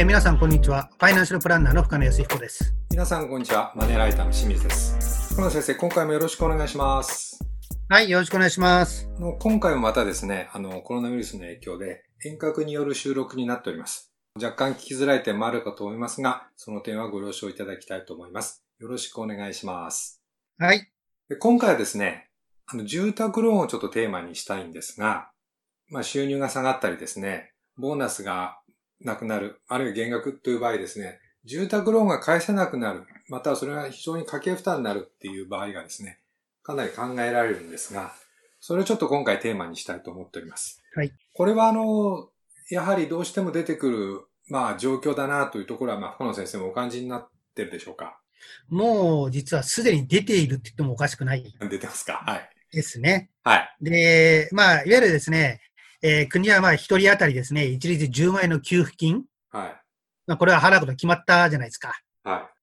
えー皆さん、こんにちは。ファイナンシャルプランナーの深野康彦です。皆さんこんにちは。マネーライターの清水です。福野先生、今回もよろしくお願いします。はい、よろしくお願いします。あの今回もまたですね、あの、コロナウイルスの影響で遠隔による収録になっております。若干聞きづらい点もあるかと思いますが、その点はご了承いただきたいと思います。よろしくお願いします。はい。で今回はですね、あの、住宅ローンをちょっとテーマにしたいんですが、まあ、収入が下がったりですね、ボーナスがなくなる、あるいは減額という場合ですね、住宅ローンが返せなくなる、またはそれが非常に家計負担になるっていう場合がですね、かなり考えられるんですが、それをちょっと今回テーマにしたいと思っております。はい。これはあの、やはりどうしても出てくる、まあ状況だなというところは、まあ、福野先生もお感じになってるでしょうか？もう、実はすでに出ているって言ってもおかしくない出てますか？はい。ですね。はい。で、まあ、いわゆるですね、えー国はまあ、一人当たりですね、一律10万円の給付金。はい。まあ、これは払うことが決まったじゃないですか。はい。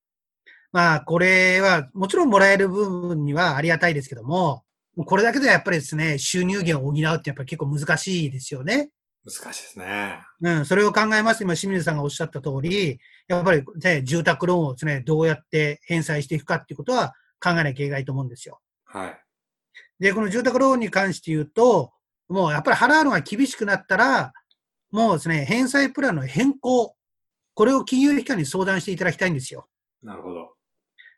まあ、これは、もちろんもらえる部分にはありがたいですけども、これだけではやっぱりですね、収入源を補うってやっぱり結構難しいですよね。難しいですね。うん、それを考えますと、今、清水さんがおっしゃった通り、やっぱり、ね、住宅ローンをですね、どうやって返済していくかっていうことは考えなきゃいけないと思うんですよ。はい。で、この住宅ローンに関して言うと、もうやっぱり払うのが厳しくなったら、もうですね、返済プランの変更、これを金融機関に相談していただきたいんですよ。なるほど。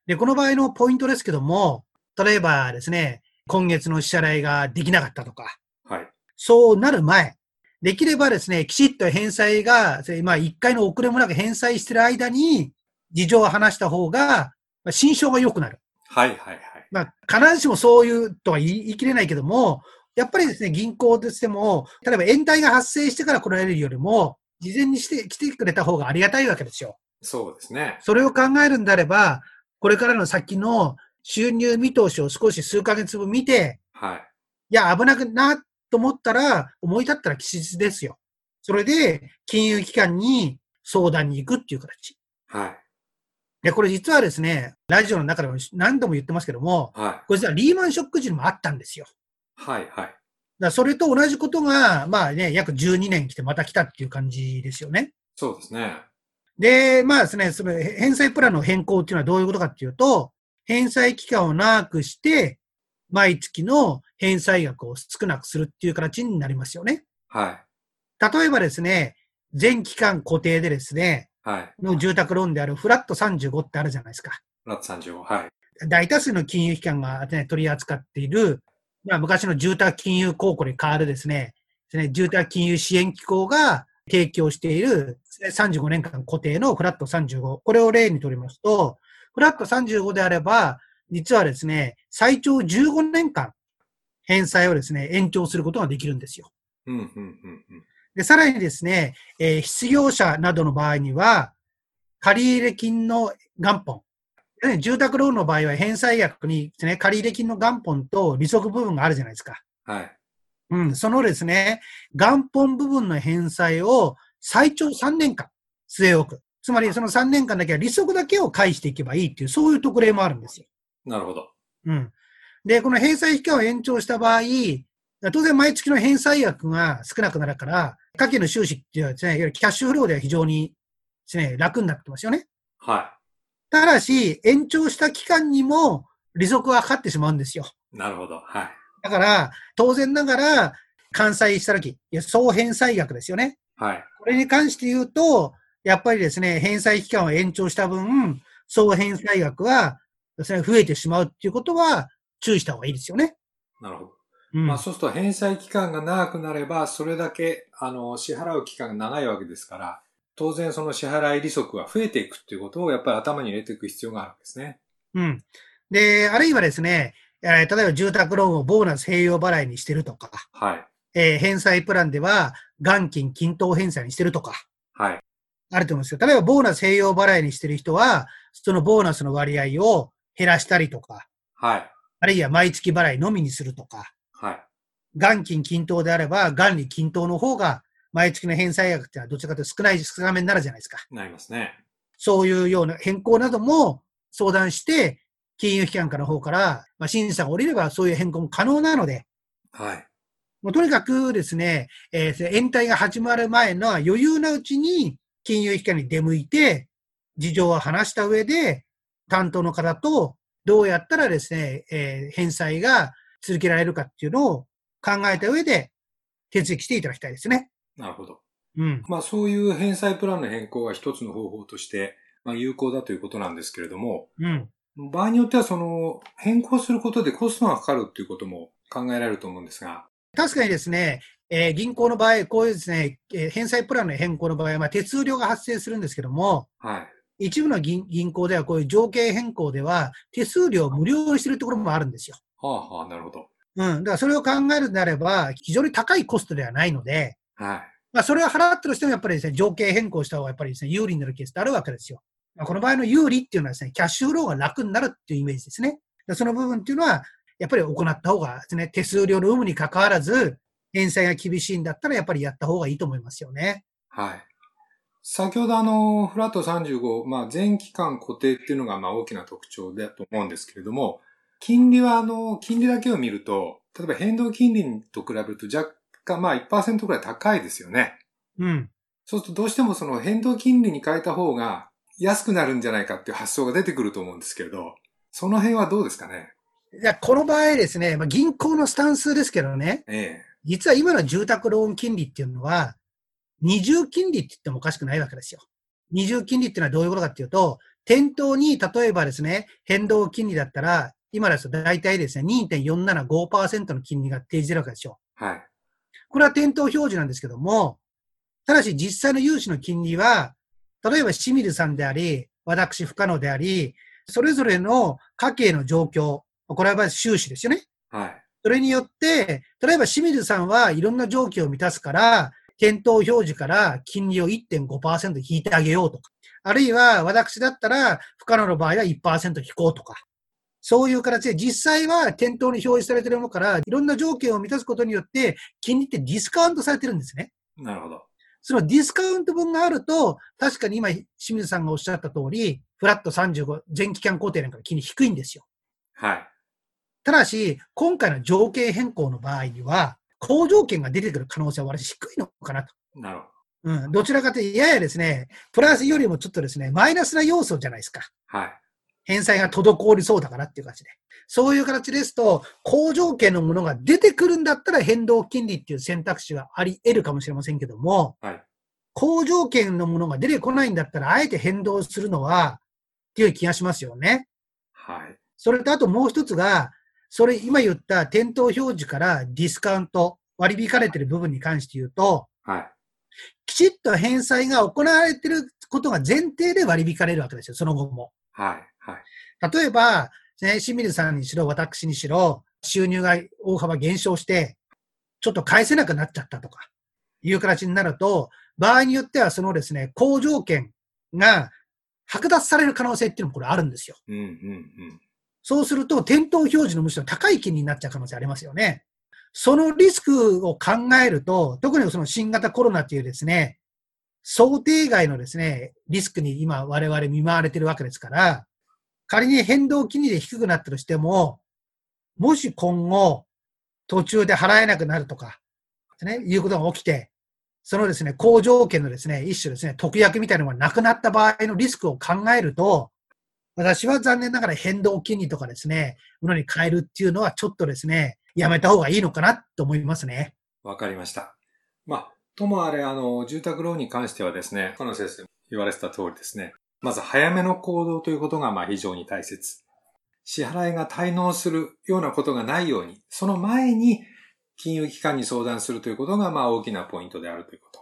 で、この場合のポイントですけども、例えばですね、今月の支払いができなかったとか、はい。そうなる前、できればですね、きちっと返済が、まあ一回の遅れもなく返済してる間に、事情を話した方が、まあ心象が良くなる。はいはいはい。まあ、必ずしもそういうとは言い言い切れないけども、やっぱりですね、銀行としても、例えば延滞が発生してから来られるよりも、事前にして来てくれた方がありがたいわけですよ。そうですね。それを考えるんであれば、これからの先の収入見通しを少し数ヶ月分見て、はい。いや、危なくなと思ったら、思い立ったら吉日ですよ。それで、金融機関に相談に行くっていう形。はい。で、これ実はですね、ラジオの中でも何度も言ってますけども、はい。これ実はリーマンショック時にもあったんですよ。はい。はい。だそれと同じことが、まあね、約12年来てまた来たっていう感じですよね。そうですね。で、まあですね、その返済プランの変更っていうのはどういうことかっていうと、返済期間を長くして、毎月の返済額を少なくするっていう形になりますよね。はい。例えばですね、全期間固定でですね、はい。の住宅ローンであるフラット35ってあるじゃないですか。フラット35。はい。大多数の金融機関が、ね、取り扱っている、まあ、昔の住宅金融公庫に代わるですね、住宅金融支援機構が提供しているですね35年間固定のフラット35。これを例にとりますと、フラット35であれば、実はですね、最長15年間返済をですね、延長することができるんですよ。うん、うん、うん、うん。で、さらにですね、えー失業者などの場合には、借入金の元本。ね住宅ローンの場合は返済額にね、借入金の元本と利息部分があるじゃないですか。はい。うん、そのですね、元本部分の返済を最長3年間据え置く。つまりその3年間だけは利息だけを返していけばいいっていう、そういう特例もあるんですよ。なるほど。うん。で、この返済期間を延長した場合、当然毎月の返済額が少なくなるから、家計の収支っていうのはですね、いわゆるキャッシュフローでは非常にですね、楽になってますよね。はただし、延長した期間にも利息はかかってしまうんですよ。い。なるほど。はい。だから、当然ながら、完済したとき、いや総返済額ですよね。はい。これに関して言うと、やっぱりですね、返済期間を延長した分、総返済額はですね、増えてしまうっていうことは注意した方がいいですよね。なるほど。うんまあそうすると返済期間が長くなれば、それだけ、あの、支払う期間が長いわけですから、当然その支払い利息は増えていくっていうことをやっぱり頭に入れていく必要があるわけですね。うん。で、あるいはですね、えー例えば住宅ローンをボーナス併用払いにしてるとか、はい。えー返済プランでは元金均等返済にしてるとか、はい。あると思うんですけど、例えばボーナス併用払いにしてる人は、そのボーナスの割合を減らしたりとか、はい。あるいは毎月払いのみにするとか、はい。元金均等であれば、元利均等の方が、毎月の返済額ってのはどちらかというと少ない、少なめになるじゃないですか。なりますね。そういうような変更なども相談して、金融機関からの方から、まあ、審査が下りればそういう変更も可能なので、はい。もうとにかくですね、えー延滞が始まる前の余裕なうちに金融機関に出向いて、事情を話した上で、担当の方とどうやったらですね、えー返済が続けられるかっていうのを考えた上で手続きしていただきたいですね。なるほど。うん。まあそういう返済プランの変更が一つの方法として、まあ有効だということなんですけれども、うん。場合によってはその変更することでコストがかかるっていうことも考えられると思うんですが、確かにですね、えー銀行の場合、こういうですね、えー返済プランの変更の場合は、まあ、手数料が発生するんですけども、はい。一部の銀銀行ではこういう条件変更では、手数料を無料にしてるところもあるんですよ。はあはあ、なるほど。うん。だからそれを考えるのであれば、非常に高いコストではないので、はい。まあ、それを払ったとしてもやっぱりですね、条件変更した方がやっぱりですね、有利になるケースってあるわけですよ。まあ、この場合の有利っていうのはですね、キャッシュフローが楽になるっていうイメージですね。でその部分っていうのは、やっぱり行った方がですね、手数料の有無に関わらず、返済が厳しいんだったらやっぱりやった方がいいと思いますよね。はい。先ほどあの、フラット35、まあ全期間固定っていうのがまあ大きな特徴だと思うんですけれども、金利はあの、金利だけを見ると、例えば変動金利と比べると若干まあ1%くらい高いですよね。うん。そうするとどうしてもその変動金利に変えた方が安くなるんじゃないかっていう発想が出てくると思うんですけれど、その辺はどうですかね？いや、この場合ですね、まあ、銀行のスタンスですけどね、え実は今の住宅ローン金利っていうのは、二重金利って言ってもおかしくないわけですよ。二重金利っていうのはどういうことかっていうと、店頭に例えばですね、変動金利だったら、今ですと大体ですね、2.475%の金利が提示出るわけですよ。えはい。これは店頭表示なんですけども、ただし実際の融資の金利は、例えば清水さんであり、私不可能であり、それぞれの家計の状況、これは収支ですよね。はい。それによって、例えば清水さんはいろんな条件を満たすから、店頭表示から金利を1.5%引いてあげようとか、あるいは私だったら不可能の場合は1%引こうとか、そういう形で実際は店頭に表示されているものからいろんな条件を満たすことによって金利ってディスカウントされてるんですね。なるほど。そのディスカウント分があると、確かに今清水さんがおっしゃった通り、フラット35全期間固定なんかの金利低いんですよ。はい。ただし、今回の条件変更の場合には、好条件が出てくる可能性は私低いのかなと。なるほうん。どちらかというと、ややですね、プラスよりもちょっとですね、マイナスな要素じゃないですか。ど。はい。返済が滞りそうだからっていう形で。そういう形ですと、好条件のものが出てくるんだったら変動金利っていう選択肢があり得るかもしれませんけども、はい。好条件のものが出てこないんだったら、あえて変動するのは、っていう気がしますよね。はい。それとあともう一つが、それ今言った店頭表示からディスカウント、割り引かれている部分に関して言うと、はい。きちっと返済が行われていることが前提で割り引かれるわけですよ、その後も。はい。はい。例えば、ね、清水さんにしろ、私にしろ、収入が大幅減少して、ちょっと返せなくなっちゃったとか、いう形になると、場合によってはそのですね、好条件が剥奪される可能性っていうのもこれあるんですよ。うん、うん、うん。そうすると、店頭表示のむしろ高い金利になっちゃう可能性ありますよね。そのリスクを考えると、特にその新型コロナっていうですね、想定外のですね、リスクに今我々見舞われてるわけですから、仮に変動金利で低くなったとしても、もし今後、途中で払えなくなるとか、ね、いうことが起きて、そのですね、好条件のですね、一種ですね、特約みたいなのがなくなった場合のリスクを考えると、私は残念ながら変動金利とかですね、ものに変えるっていうのはちょっとですね、やめた方がいいのかなと思いますね。わかりました。まあ、ともあれ、あの、住宅ローンに関してはですね、この先生言われてた通りですね、まず早めの行動ということが、まあ非常に大切。支払いが滞納するようなことがないように、その前に金融機関に相談するということが、まあ大きなポイントであるということ。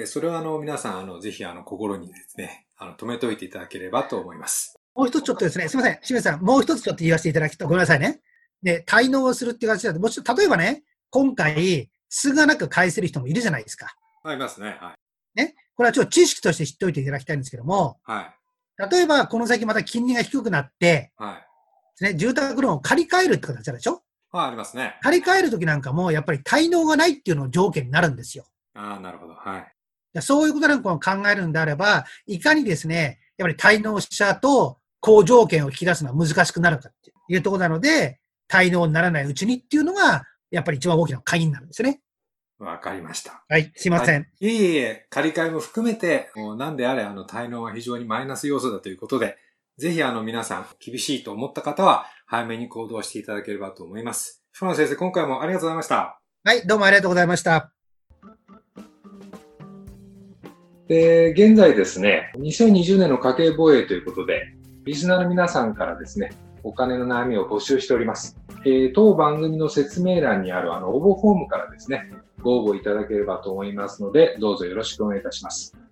えそれはあの、皆さん、あの、ぜひあの、心にですね、あの、止めておいていただければと思います。もう一つちょっとですね、すみません、清水さん、もう一つちょっと言わせていただきたい。ごめんなさいね。で、滞納をするっていう形だと、もちろん、例えばね、今回、数がなく返せる人もいるじゃないですか。ありますね。はい。ね。これはちょっと知識として知っておいていただきたいんですけども、はい。例えば、この先また金利が低くなって、はい。ね、住宅ローンを借り換えるって形あるでしょ？あ、ありますね。借り換えるときなんかも、やっぱり滞納がないっていうのが条件になるんですよ。ああ、なるほど。はい。でそういうことなんかを考えるんであれば、いかにですね、やっぱり滞納者と好条件を引き出すのは難しくなるかっていうところなので、滞納にならないうちにっていうのが、やっぱり一番大きな鍵になるんですよね。わかりました。はい、すいません。いえいえいえ、借り換えも含めて、もう何であれ、あの、滞納は非常にマイナス要素だということで、ぜひあの皆さん、厳しいと思った方は、早めに行動していただければと思います。福野先生、今回もありがとうございました。はい、どうもありがとうございました。で、現在ですね、2020年の家計防衛ということで、リスナーの皆さんからですね、お金の悩みを募集しております。えー当番組の説明欄にあるあの応募フォームからですね、ご応募いただければと思いますので、どうぞよろしくお願いいたします。